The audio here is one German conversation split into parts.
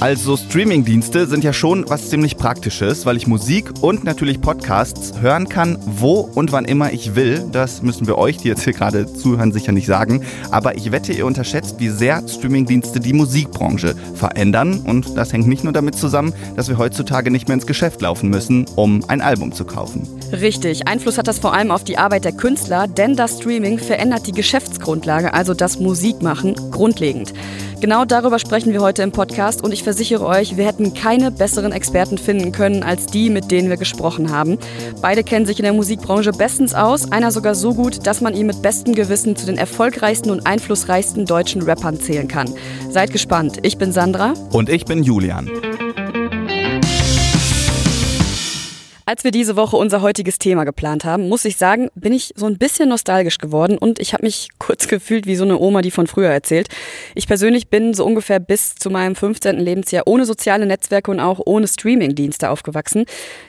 Also Streamingdienste sind ja schon was ziemlich Praktisches, weil ich Musik und natürlich Podcasts hören kann, wo und wann immer ich will. Das müssen wir euch, die jetzt hier gerade zuhören, sicher nicht sagen. Aber ich wette, ihr unterschätzt, wie sehr Streamingdienste die Musikbranche verändern. Und das hängt nicht nur damit zusammen, dass wir heutzutage nicht mehr ins Geschäft laufen müssen, um ein Album zu kaufen. Richtig, Einfluss hat das vor allem auf die Arbeit der Künstler, denn das Streaming verändert die Geschäftsgrundlage, also das Musikmachen, grundlegend. Genau darüber sprechen wir heute im Podcast und ich versichere euch, wir hätten keine besseren Experten finden können als die, mit denen wir gesprochen haben. Beide kennen sich in der Musikbranche bestens aus, einer sogar so gut, dass man ihn mit bestem Gewissen zu den erfolgreichsten und einflussreichsten deutschen Rappern zählen kann. Seid gespannt. Ich bin Sandra. Und ich bin Julian. Als wir diese Woche unser heutiges Thema geplant haben, muss ich sagen, bin ich so ein bisschen nostalgisch geworden und ich habe mich kurz gefühlt wie so eine Oma, die von früher erzählt. Ich persönlich bin so ungefähr bis zu meinem 15. Lebensjahr ohne soziale Netzwerke und auch ohne Streamingdienste aufgewachsen.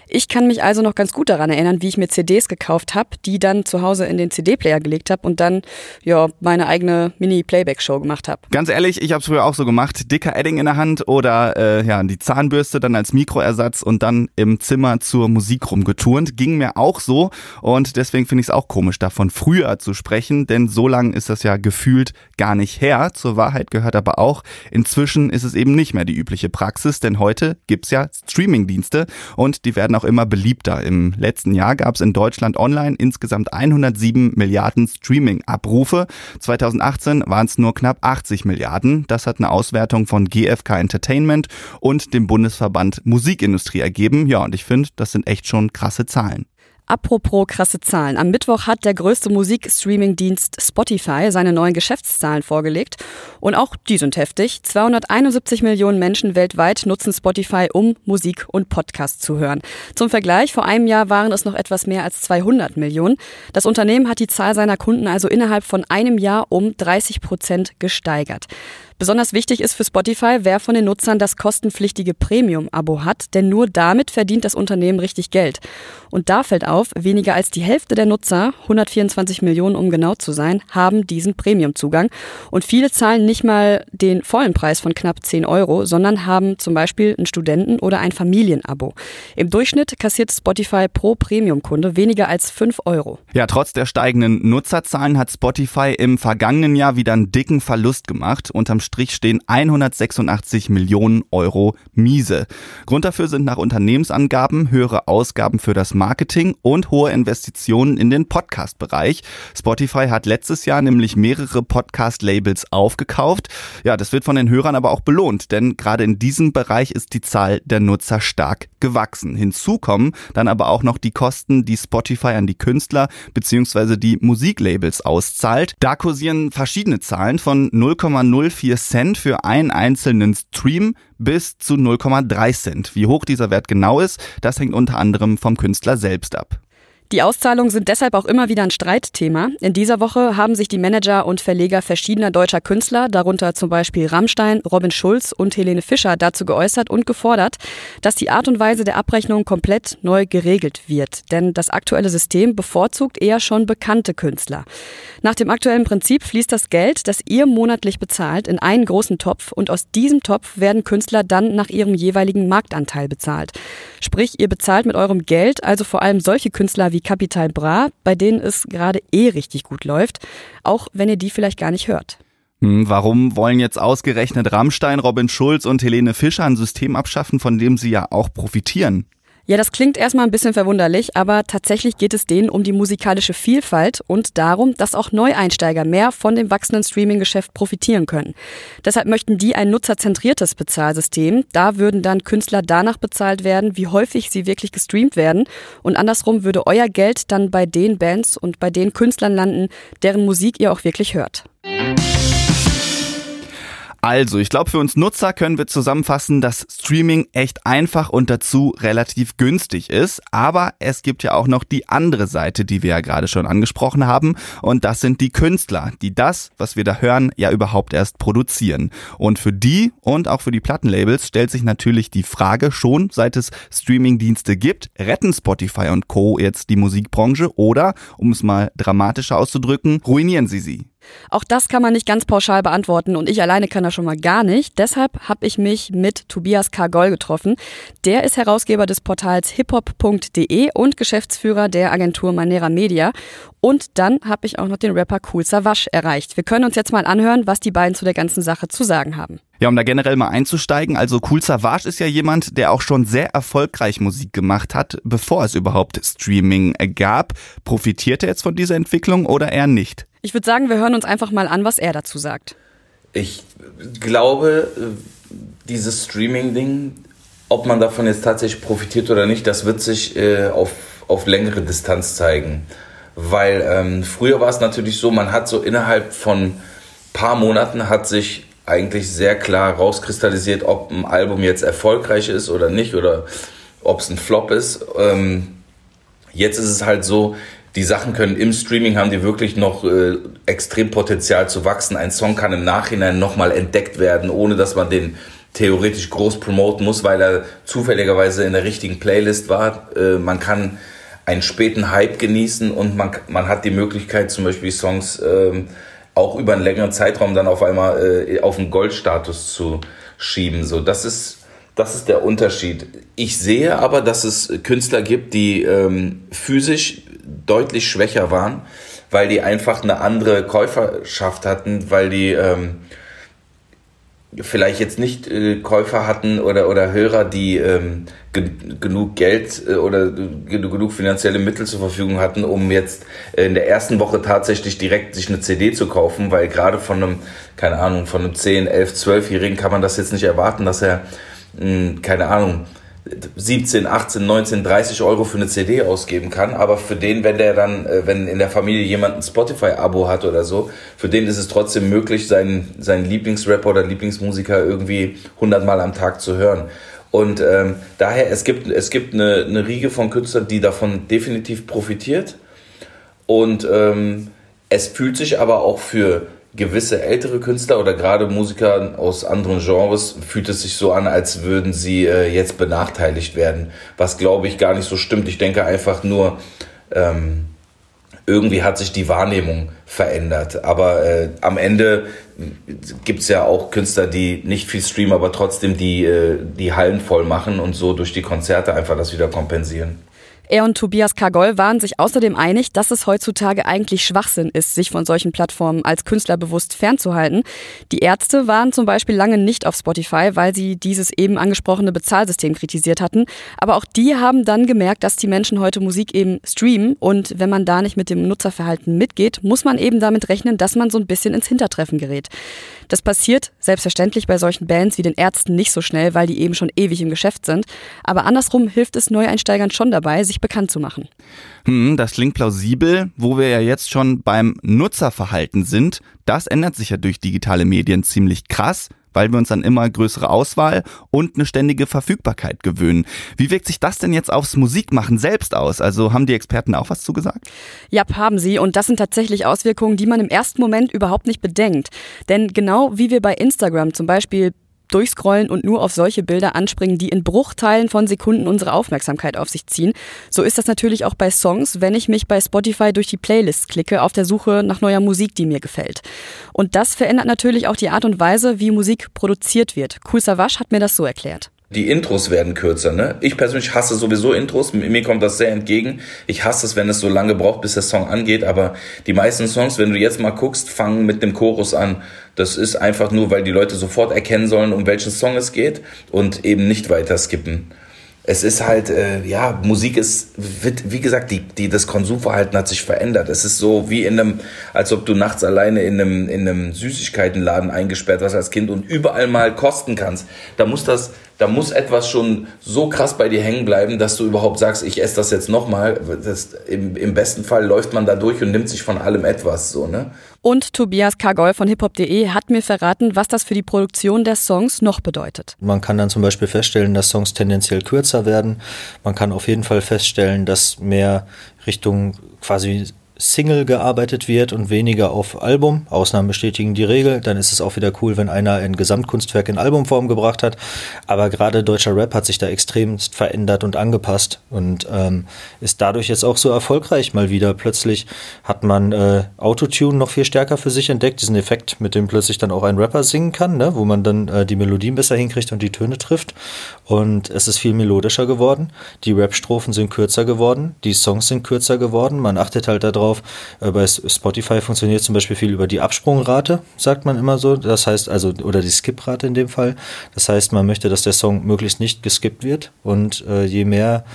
Ich kann mich also noch ganz gut daran erinnern, wie ich mir CDs gekauft habe, die dann zu Hause in den CD-Player gelegt habe und dann ja meine eigene Mini-Playback-Show gemacht habe. Ganz ehrlich, ich habe es früher auch so gemacht. Dicker Edding in der Hand oder äh, ja die Zahnbürste dann als Mikroersatz und dann im Zimmer zur Musik rumgeturnt. Ging mir auch so und deswegen finde ich es auch komisch, davon früher zu sprechen, denn so lang ist das ja gefühlt gar nicht her. Zur Wahrheit gehört aber auch, inzwischen ist es eben nicht mehr die übliche Praxis, denn heute gibt's ja Streaming-Dienste und die werden auch immer beliebter. Im letzten Jahr gab es in Deutschland online insgesamt 107 Milliarden Streaming-Abrufe. 2018 waren es nur knapp 80 Milliarden. Das hat eine Auswertung von GfK Entertainment und dem Bundesverband Musikindustrie ergeben. Ja, und ich finde, das sind echt schon krasse Zahlen. Apropos krasse Zahlen. Am Mittwoch hat der größte Musikstreaming-Dienst Spotify seine neuen Geschäftszahlen vorgelegt. Und auch die sind heftig. 271 Millionen Menschen weltweit nutzen Spotify, um Musik und Podcasts zu hören. Zum Vergleich, vor einem Jahr waren es noch etwas mehr als 200 Millionen. Das Unternehmen hat die Zahl seiner Kunden also innerhalb von einem Jahr um 30 Prozent gesteigert. Besonders wichtig ist für Spotify, wer von den Nutzern das kostenpflichtige Premium-Abo hat, denn nur damit verdient das Unternehmen richtig Geld. Und da fällt auf, weniger als die Hälfte der Nutzer, 124 Millionen um genau zu sein, haben diesen Premium-Zugang. Und viele zahlen nicht mal den vollen Preis von knapp 10 Euro, sondern haben zum Beispiel einen Studenten- oder ein Familienabo. Im Durchschnitt kassiert Spotify pro Premium-Kunde weniger als 5 Euro. Ja, trotz der steigenden Nutzerzahlen hat Spotify im vergangenen Jahr wieder einen dicken Verlust gemacht. Unterm Strich stehen 186 Millionen Euro miese. Grund dafür sind nach Unternehmensangaben höhere Ausgaben für das Marketing und hohe Investitionen in den Podcast-Bereich. Spotify hat letztes Jahr nämlich mehrere Podcast-Labels aufgekauft. Ja, das wird von den Hörern aber auch belohnt, denn gerade in diesem Bereich ist die Zahl der Nutzer stark gewachsen. Hinzu kommen dann aber auch noch die Kosten, die Spotify an die Künstler bzw. die Musiklabels auszahlt. Da kursieren verschiedene Zahlen von 0,04 Cent für einen einzelnen Stream bis zu 0,3 Cent. Wie hoch dieser Wert genau ist, das hängt unter anderem vom Künstler selbst ab. Die Auszahlungen sind deshalb auch immer wieder ein Streitthema. In dieser Woche haben sich die Manager und Verleger verschiedener deutscher Künstler, darunter zum Beispiel Rammstein, Robin Schulz und Helene Fischer, dazu geäußert und gefordert, dass die Art und Weise der Abrechnung komplett neu geregelt wird. Denn das aktuelle System bevorzugt eher schon bekannte Künstler. Nach dem aktuellen Prinzip fließt das Geld, das ihr monatlich bezahlt, in einen großen Topf und aus diesem Topf werden Künstler dann nach ihrem jeweiligen Marktanteil bezahlt. Sprich, ihr bezahlt mit eurem Geld also vor allem solche Künstler wie wie Capital Bra, bei denen es gerade eh richtig gut läuft, auch wenn ihr die vielleicht gar nicht hört. Hm, warum wollen jetzt ausgerechnet Rammstein, Robin Schulz und Helene Fischer ein System abschaffen, von dem sie ja auch profitieren? Ja, das klingt erstmal ein bisschen verwunderlich, aber tatsächlich geht es denen um die musikalische Vielfalt und darum, dass auch Neueinsteiger mehr von dem wachsenden Streaming-Geschäft profitieren können. Deshalb möchten die ein nutzerzentriertes Bezahlsystem. Da würden dann Künstler danach bezahlt werden, wie häufig sie wirklich gestreamt werden. Und andersrum würde euer Geld dann bei den Bands und bei den Künstlern landen, deren Musik ihr auch wirklich hört. Also, ich glaube, für uns Nutzer können wir zusammenfassen, dass Streaming echt einfach und dazu relativ günstig ist. Aber es gibt ja auch noch die andere Seite, die wir ja gerade schon angesprochen haben. Und das sind die Künstler, die das, was wir da hören, ja überhaupt erst produzieren. Und für die und auch für die Plattenlabels stellt sich natürlich die Frage schon, seit es Streamingdienste gibt, retten Spotify und Co. jetzt die Musikbranche oder, um es mal dramatischer auszudrücken, ruinieren sie sie? Auch das kann man nicht ganz pauschal beantworten und ich alleine kann das schon mal gar nicht. Deshalb habe ich mich mit Tobias Kargol getroffen. Der ist Herausgeber des Portals hiphop.de und Geschäftsführer der Agentur Manera Media. Und dann habe ich auch noch den Rapper Cool Savage erreicht. Wir können uns jetzt mal anhören, was die beiden zu der ganzen Sache zu sagen haben. Ja, um da generell mal einzusteigen, also Cool Savage ist ja jemand, der auch schon sehr erfolgreich Musik gemacht hat, bevor es überhaupt Streaming gab. Profitiert er jetzt von dieser Entwicklung oder eher nicht? Ich würde sagen, wir hören uns einfach mal an, was er dazu sagt. Ich glaube, dieses Streaming-Ding, ob man davon jetzt tatsächlich profitiert oder nicht, das wird sich äh, auf, auf längere Distanz zeigen. Weil ähm, früher war es natürlich so, man hat so innerhalb von paar Monaten hat sich eigentlich sehr klar rauskristallisiert, ob ein Album jetzt erfolgreich ist oder nicht oder ob es ein Flop ist. Ähm, jetzt ist es halt so, die Sachen können im Streaming haben die wirklich noch äh, extrem Potenzial zu wachsen. Ein Song kann im Nachhinein nochmal entdeckt werden, ohne dass man den theoretisch groß promoten muss, weil er zufälligerweise in der richtigen Playlist war. Äh, man kann einen späten Hype genießen und man, man hat die Möglichkeit, zum Beispiel Songs äh, auch über einen längeren Zeitraum dann auf einmal äh, auf einen Goldstatus zu schieben. So, das ist das ist der Unterschied. Ich sehe aber, dass es Künstler gibt, die ähm, physisch deutlich schwächer waren, weil die einfach eine andere Käuferschaft hatten, weil die ähm, vielleicht jetzt nicht äh, Käufer hatten oder, oder Hörer, die ähm, genug Geld äh, oder genug finanzielle Mittel zur Verfügung hatten, um jetzt äh, in der ersten Woche tatsächlich direkt sich eine CD zu kaufen, weil gerade von einem, keine Ahnung, von einem 10, 11, 12-Jährigen kann man das jetzt nicht erwarten, dass er, mh, hm, keine Ahnung, 17, 18, 19, 30 Euro für eine CD ausgeben kann. Aber für den, wenn der dann, äh, wenn in der Familie jemand ein Spotify-Abo hat oder so, für den ist es trotzdem möglich, seinen, seinen Lieblingsrapper oder Lieblingsmusiker irgendwie 100 Mal am Tag zu hören. Und ähm, daher, es gibt, es gibt eine, eine Riege von Künstlern, die davon definitiv profitiert. Und ähm, es fühlt sich aber auch für gewisse ältere Künstler oder gerade Musiker aus anderen Genres fühlt es sich so an, als würden sie äh, jetzt benachteiligt werden, was glaube ich gar nicht so stimmt. Ich denke einfach nur, ähm, irgendwie hat sich die Wahrnehmung verändert. Aber äh, am Ende gibt es ja auch Künstler, die nicht viel streamen, aber trotzdem die, äh, die Hallen voll machen und so durch die Konzerte einfach das wieder kompensieren. Er und Tobias Kargol waren sich außerdem einig, dass es heutzutage eigentlich Schwachsinn ist, sich von solchen Plattformen als Künstler bewusst fernzuhalten. Die Ärzte waren zum Beispiel lange nicht auf Spotify, weil sie dieses eben angesprochene Bezahlsystem kritisiert hatten. Aber auch die haben dann gemerkt, dass die Menschen heute Musik eben streamen und wenn man da nicht mit dem Nutzerverhalten mitgeht, muss man eben damit rechnen, dass man so ein bisschen ins Hintertreffen gerät. Das passiert selbstverständlich bei solchen Bands wie den Ärzten nicht so schnell, weil die eben schon ewig im Geschäft sind. Aber andersrum hilft es Neueinsteigern schon dabei, sich bekannt zu machen. Hm, das klingt plausibel, wo wir ja jetzt schon beim Nutzerverhalten sind. Das ändert sich ja durch digitale Medien ziemlich krass weil wir uns an immer größere Auswahl und eine ständige Verfügbarkeit gewöhnen. Wie wirkt sich das denn jetzt aufs Musikmachen selbst aus? Also haben die Experten auch was zugesagt? Ja, haben sie. Und das sind tatsächlich Auswirkungen, die man im ersten Moment überhaupt nicht bedenkt. Denn genau wie wir bei Instagram zum Beispiel durchscrollen und nur auf solche Bilder anspringen, die in Bruchteilen von Sekunden unsere Aufmerksamkeit auf sich ziehen. So ist das natürlich auch bei Songs, wenn ich mich bei Spotify durch die Playlist klicke, auf der Suche nach neuer Musik, die mir gefällt. Und das verändert natürlich auch die Art und Weise, wie Musik produziert wird. Cool Savage hat mir das so erklärt die Intros werden kürzer. Ne? Ich persönlich hasse sowieso Intros. Mir kommt das sehr entgegen. Ich hasse es, wenn es so lange braucht, bis der Song angeht. Aber die meisten Songs, wenn du jetzt mal guckst, fangen mit dem Chorus an. Das ist einfach nur, weil die Leute sofort erkennen sollen, um welchen Song es geht und eben nicht weiter skippen. Es ist halt, äh, ja, Musik ist, wird, wie gesagt, die, die, das Konsumverhalten hat sich verändert. Es ist so wie in einem, als ob du nachts alleine in einem, in einem Süßigkeitenladen eingesperrt warst als Kind und überall mal kosten kannst. Da muss das da muss etwas schon so krass bei dir hängen bleiben, dass du überhaupt sagst, ich esse das jetzt nochmal. Im, Im besten Fall läuft man da durch und nimmt sich von allem etwas so, ne? Und Tobias Kargol von hiphop.de hat mir verraten, was das für die Produktion der Songs noch bedeutet. Man kann dann zum Beispiel feststellen, dass Songs tendenziell kürzer werden. Man kann auf jeden Fall feststellen, dass mehr Richtung quasi Single gearbeitet wird und weniger auf Album. Ausnahmen bestätigen die Regel. Dann ist es auch wieder cool, wenn einer ein Gesamtkunstwerk in Albumform gebracht hat. Aber gerade deutscher Rap hat sich da extremst verändert und angepasst und ähm, ist dadurch jetzt auch so erfolgreich mal wieder. Plötzlich hat man äh, Autotune noch viel stärker für sich entdeckt, diesen Effekt, mit dem plötzlich dann auch ein Rapper singen kann, ne? wo man dann äh, die Melodien besser hinkriegt und die Töne trifft. Und es ist viel melodischer geworden. Die Rap-Strophen sind kürzer geworden, die Songs sind kürzer geworden. Man achtet halt darauf, drauf. Äh, bei Spotify funktioniert zum Beispiel viel über die Absprungrate, sagt man immer so. Das heißt also, oder die Skiprate in dem Fall. Das heißt, man möchte, dass der Song möglichst nicht geskippt wird. Und äh, je mehr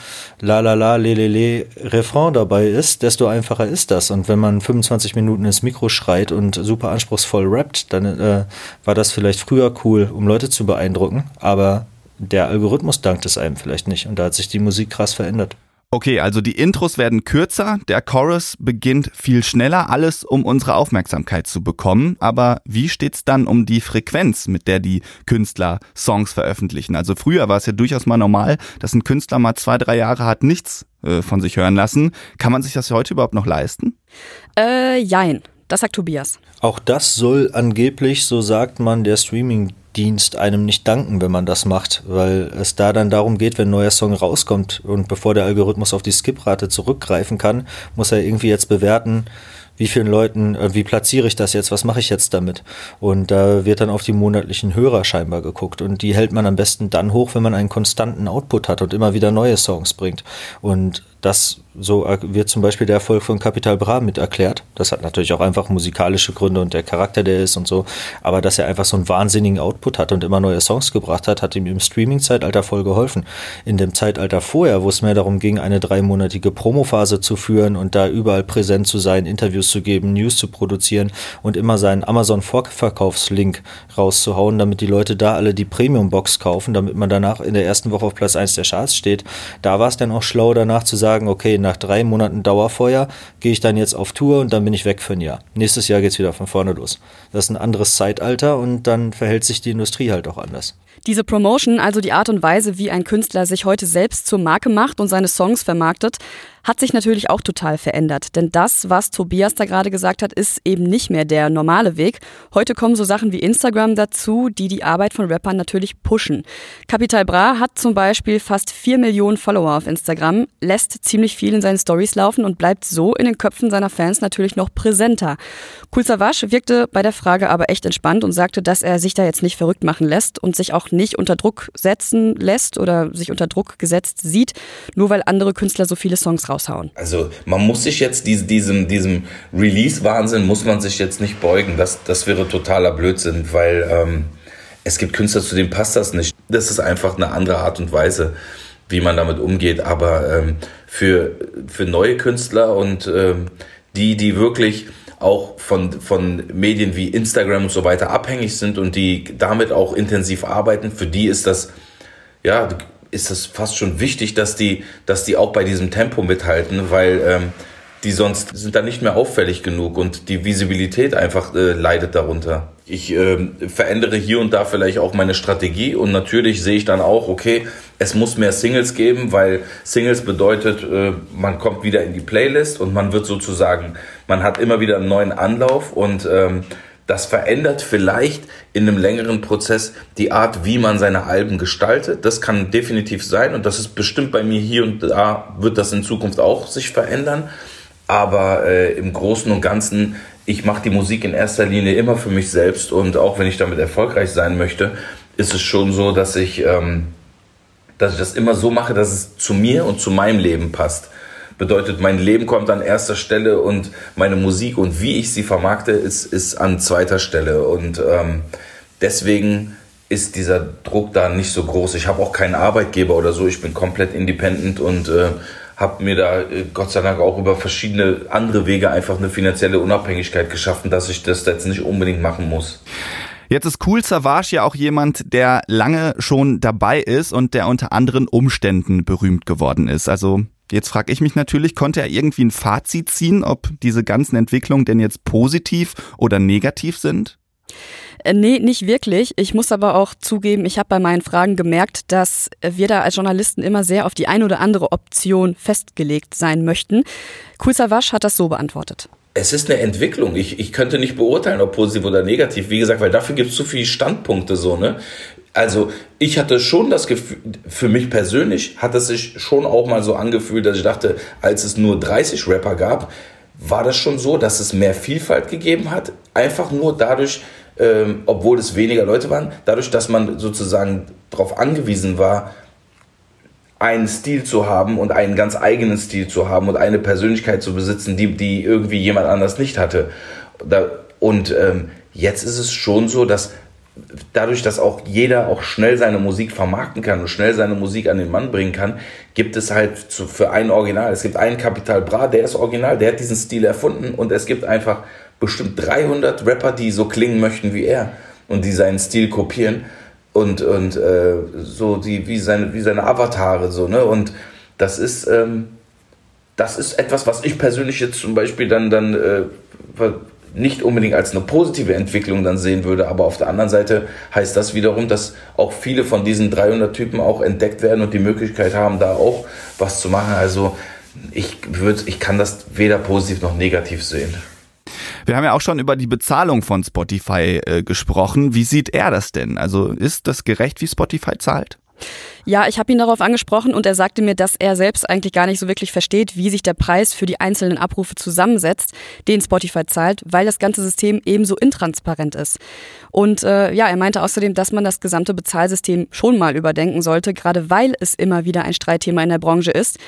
La La La, Le Le Le Refrain dabei ist, desto einfacher ist das. Und wenn man 25 Minuten ins Mikro schreit und super anspruchsvoll rappt, dann äh, war das vielleicht früher cool, um Leute zu beeindrucken. Aber der Algorithmus dankt es einem vielleicht nicht. Und da hat sich die Musik krass verändert. Okay, also die Intros werden kürzer, der Chorus beginnt viel schneller, alles um unsere Aufmerksamkeit zu bekommen. Aber wie steht's dann um die Frequenz, mit der die Künstler Songs veröffentlichen? Also früher war es ja durchaus mal normal, dass ein Künstler mal zwei, drei Jahre hat nichts äh, von sich hören lassen. Kann man sich das heute überhaupt noch leisten? Äh, jein. Das sagt Tobias. Auch das soll angeblich, so sagt man, der Streaming Dienst einem nicht danken, wenn man das macht, weil es da dann darum geht, wenn ein neuer Song rauskommt und bevor der Algorithmus auf die Skiprate zurückgreifen kann, muss er irgendwie jetzt bewerten, wie vielen Leuten, äh, wie platziere ich das jetzt, was mache ich jetzt damit? Und da wird dann auf die monatlichen Hörer scheinbar geguckt und die hält man am besten dann hoch, wenn man einen konstanten Output hat und immer wieder neue Songs bringt. Und das so wird zum Beispiel der Erfolg von Capital Bra mit erklärt. Das hat natürlich auch einfach musikalische Gründe und der Charakter, der ist und so. Aber dass er einfach so einen wahnsinnigen Output hat und immer neue Songs gebracht hat, hat ihm im Streaming-Zeitalter voll geholfen. In dem Zeitalter vorher, wo es mehr darum ging, eine dreimonatige Promophase zu führen und da überall präsent zu sein, Interviews zu geben, News zu produzieren und immer seinen Amazon-Vorverkaufslink rauszuhauen, damit die Leute da alle die Premium-Box kaufen, damit man danach in der ersten Woche auf Platz 1 der Charts steht. Da war es dann auch schlau, danach zu sagen, sagen, okay, nach drei Monaten Dauerfeuer gehe ich dann jetzt auf Tour und dann bin ich weg für ein Jahr. Nächstes Jahr geht es wieder von vorne los. Das ist ein anderes Zeitalter und dann verhält sich die Industrie halt auch anders. Diese Promotion, also die Art und Weise, wie ein Künstler sich heute selbst zur Marke macht und seine Songs vermarktet, hat sich natürlich auch total verändert. Denn das, was Tobias da gerade gesagt hat, ist eben nicht mehr der normale Weg. Heute kommen so Sachen wie Instagram dazu, die die Arbeit von Rappern natürlich pushen. Capital Bra hat zum Beispiel fast vier Millionen Follower auf Instagram, lässt ziemlich viel in seinen Stories laufen und bleibt so in den Köpfen seiner Fans natürlich noch präsenter. Cool Savage wirkte bei der Frage aber echt entspannt und sagte, dass er sich da jetzt nicht verrückt machen lässt und sich auch nicht unter Druck setzen lässt oder sich unter Druck gesetzt sieht, nur weil andere Künstler so viele Songs raushauen. Also man muss sich jetzt diesem, diesem Release-Wahnsinn muss man sich jetzt nicht beugen. Das, das wäre totaler Blödsinn, weil ähm, es gibt Künstler, zu denen passt das nicht. Das ist einfach eine andere Art und Weise, wie man damit umgeht. Aber ähm, für, für neue Künstler und ähm, die, die wirklich auch von, von Medien wie Instagram und so weiter abhängig sind und die damit auch intensiv arbeiten, für die ist das, ja, ist das fast schon wichtig, dass die, dass die auch bei diesem Tempo mithalten, weil ähm, die sonst sind da nicht mehr auffällig genug und die Visibilität einfach äh, leidet darunter. Ich äh, verändere hier und da vielleicht auch meine Strategie und natürlich sehe ich dann auch, okay, es muss mehr Singles geben, weil Singles bedeutet, äh, man kommt wieder in die Playlist und man wird sozusagen, man hat immer wieder einen neuen Anlauf und ähm, das verändert vielleicht in einem längeren Prozess die Art, wie man seine Alben gestaltet. Das kann definitiv sein und das ist bestimmt bei mir hier und da wird das in Zukunft auch sich verändern. Aber äh, im Großen und Ganzen, ich mache die Musik in erster Linie immer für mich selbst und auch wenn ich damit erfolgreich sein möchte, ist es schon so, dass ich, ähm, dass ich das immer so mache, dass es zu mir und zu meinem Leben passt. Bedeutet, mein Leben kommt an erster Stelle und meine Musik und wie ich sie vermarkte, ist, ist an zweiter Stelle. Und ähm, deswegen ist dieser Druck da nicht so groß. Ich habe auch keinen Arbeitgeber oder so. Ich bin komplett independent und äh, habe mir da äh, Gott sei Dank auch über verschiedene andere Wege einfach eine finanzielle Unabhängigkeit geschaffen, dass ich das jetzt nicht unbedingt machen muss. Jetzt ist Cool Savage ja auch jemand, der lange schon dabei ist und der unter anderen Umständen berühmt geworden ist. Also Jetzt frage ich mich natürlich, konnte er irgendwie ein Fazit ziehen, ob diese ganzen Entwicklungen denn jetzt positiv oder negativ sind? Äh, nee, nicht wirklich. Ich muss aber auch zugeben, ich habe bei meinen Fragen gemerkt, dass wir da als Journalisten immer sehr auf die eine oder andere Option festgelegt sein möchten. Kulsawasch hat das so beantwortet. Es ist eine Entwicklung. Ich, ich könnte nicht beurteilen, ob positiv oder negativ. Wie gesagt, weil dafür gibt es zu viele Standpunkte so, ne? Also ich hatte schon das Gefühl, für mich persönlich hat es sich schon auch mal so angefühlt, dass ich dachte, als es nur 30 Rapper gab, war das schon so, dass es mehr Vielfalt gegeben hat. Einfach nur dadurch, ähm, obwohl es weniger Leute waren, dadurch, dass man sozusagen darauf angewiesen war, einen Stil zu haben und einen ganz eigenen Stil zu haben und eine Persönlichkeit zu besitzen, die, die irgendwie jemand anders nicht hatte. Da, und ähm, jetzt ist es schon so, dass dadurch, dass auch jeder auch schnell seine Musik vermarkten kann und schnell seine Musik an den Mann bringen kann, gibt es halt für ein Original. Es gibt einen Capital Bra, der ist original, der hat diesen Stil erfunden und es gibt einfach bestimmt 300 Rapper, die so klingen möchten wie er und die seinen Stil kopieren und, und äh, so die, wie, seine, wie seine Avatare so, ne? Und das ist, ähm, das ist etwas, was ich persönlich jetzt zum Beispiel dann, dann äh, nicht unbedingt als eine positive Entwicklung dann sehen würde, aber auf der anderen Seite heißt das wiederum, dass auch viele von diesen 300 Typen auch entdeckt werden und die Möglichkeit haben, da auch was zu machen. Also ich würde, ich kann das weder positiv noch negativ sehen. Wir haben ja auch schon über die Bezahlung von Spotify äh, gesprochen. Wie sieht er das denn? Also ist das gerecht, wie Spotify zahlt? Ja, ich habe ihn darauf angesprochen und er sagte mir, dass er selbst eigentlich gar nicht so wirklich versteht, wie sich der Preis für die einzelnen Abrufe zusammensetzt, den Spotify zahlt, weil das ganze System ebenso intransparent ist. Und äh, ja, er meinte außerdem, dass man das gesamte Bezahlsystem schon mal überdenken sollte, gerade weil es immer wieder ein Streitthema in der Branche ist.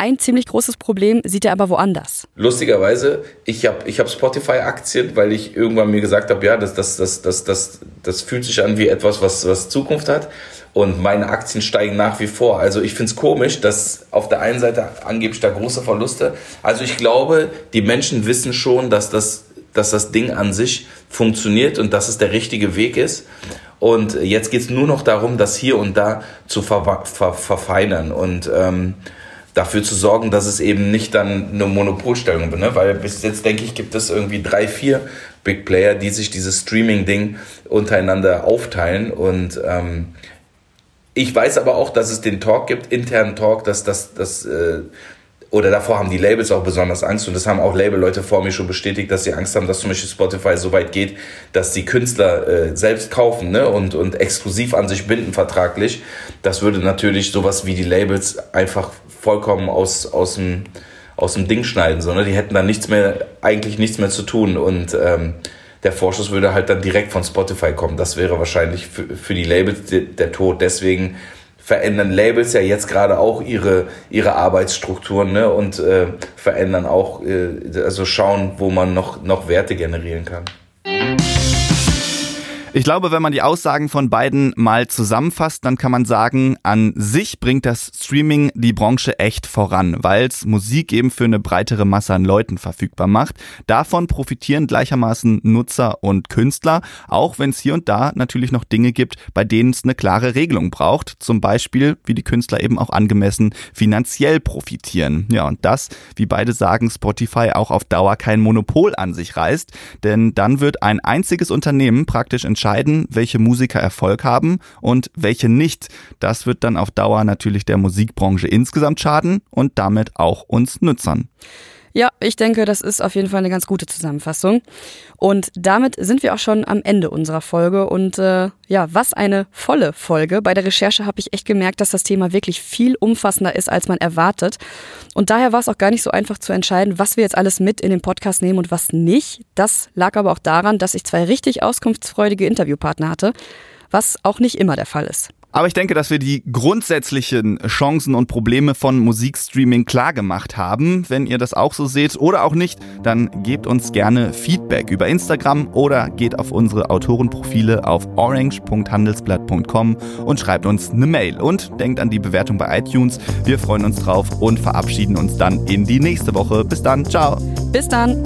Ein ziemlich großes Problem sieht er aber woanders. Lustigerweise, ich habe ich hab Spotify-Aktien, weil ich irgendwann mir gesagt habe, ja, das, das, das, das, das, das fühlt sich an wie etwas, was, was Zukunft hat. Und meine Aktien steigen nach wie vor. Also ich finde es komisch, dass auf der einen Seite angeblich da große Verluste. Also ich glaube, die Menschen wissen schon, dass das, dass das Ding an sich funktioniert und dass es der richtige Weg ist. Und jetzt geht es nur noch darum, das hier und da zu ver ver verfeinern. Und ähm, dafür zu sorgen, dass es eben nicht dann eine Monopolstellung wird. Ne? Weil bis jetzt, denke ich, gibt es irgendwie drei, vier Big Player, die sich dieses Streaming-Ding untereinander aufteilen. Und ähm, ich weiß aber auch, dass es den Talk gibt, internen Talk, dass das, das äh, oder davor haben die Labels auch besonders Angst und das haben auch Label-Leute vor mir schon bestätigt, dass sie Angst haben, dass zum Beispiel Spotify so weit geht, dass die Künstler äh, selbst kaufen ne? und, und exklusiv an sich binden vertraglich. Das würde natürlich sowas wie die Labels einfach vollkommen aus, aus, dem, aus dem Ding schneiden. So, ne? Die hätten dann nichts mehr, eigentlich nichts mehr zu tun und ähm, der Vorschuss würde halt dann direkt von Spotify kommen. Das wäre wahrscheinlich für, für die Labels der Tod. Deswegen verändern Labels ja jetzt gerade auch ihre, ihre Arbeitsstrukturen ne? und äh, verändern auch, äh, also schauen, wo man noch, noch Werte generieren kann. Ich glaube, wenn man die Aussagen von beiden mal zusammenfasst, dann kann man sagen, an sich bringt das Streaming die Branche echt voran, weil es Musik eben für eine breitere Masse an Leuten verfügbar macht. Davon profitieren gleichermaßen Nutzer und Künstler, auch wenn es hier und da natürlich noch Dinge gibt, bei denen es eine klare Regelung braucht. Zum Beispiel, wie die Künstler eben auch angemessen finanziell profitieren. Ja, und das, wie beide sagen, Spotify auch auf Dauer kein Monopol an sich reißt, denn dann wird ein einziges Unternehmen praktisch in entscheiden, welche Musiker Erfolg haben und welche nicht. Das wird dann auf Dauer natürlich der Musikbranche insgesamt schaden und damit auch uns Nützern. Ja, ich denke, das ist auf jeden Fall eine ganz gute Zusammenfassung. Und damit sind wir auch schon am Ende unserer Folge. Und äh, ja, was eine volle Folge. Bei der Recherche habe ich echt gemerkt, dass das Thema wirklich viel umfassender ist, als man erwartet. Und daher war es auch gar nicht so einfach zu entscheiden, was wir jetzt alles mit in den Podcast nehmen und was nicht. Das lag aber auch daran, dass ich zwei richtig auskunftsfreudige Interviewpartner hatte, was auch nicht immer der Fall ist. Aber ich denke, dass wir die grundsätzlichen Chancen und Probleme von Musikstreaming klar gemacht haben. Wenn ihr das auch so seht oder auch nicht, dann gebt uns gerne Feedback über Instagram oder geht auf unsere Autorenprofile auf orange.handelsblatt.com und schreibt uns eine Mail. Und denkt an die Bewertung bei iTunes. Wir freuen uns drauf und verabschieden uns dann in die nächste Woche. Bis dann. Ciao. Bis dann.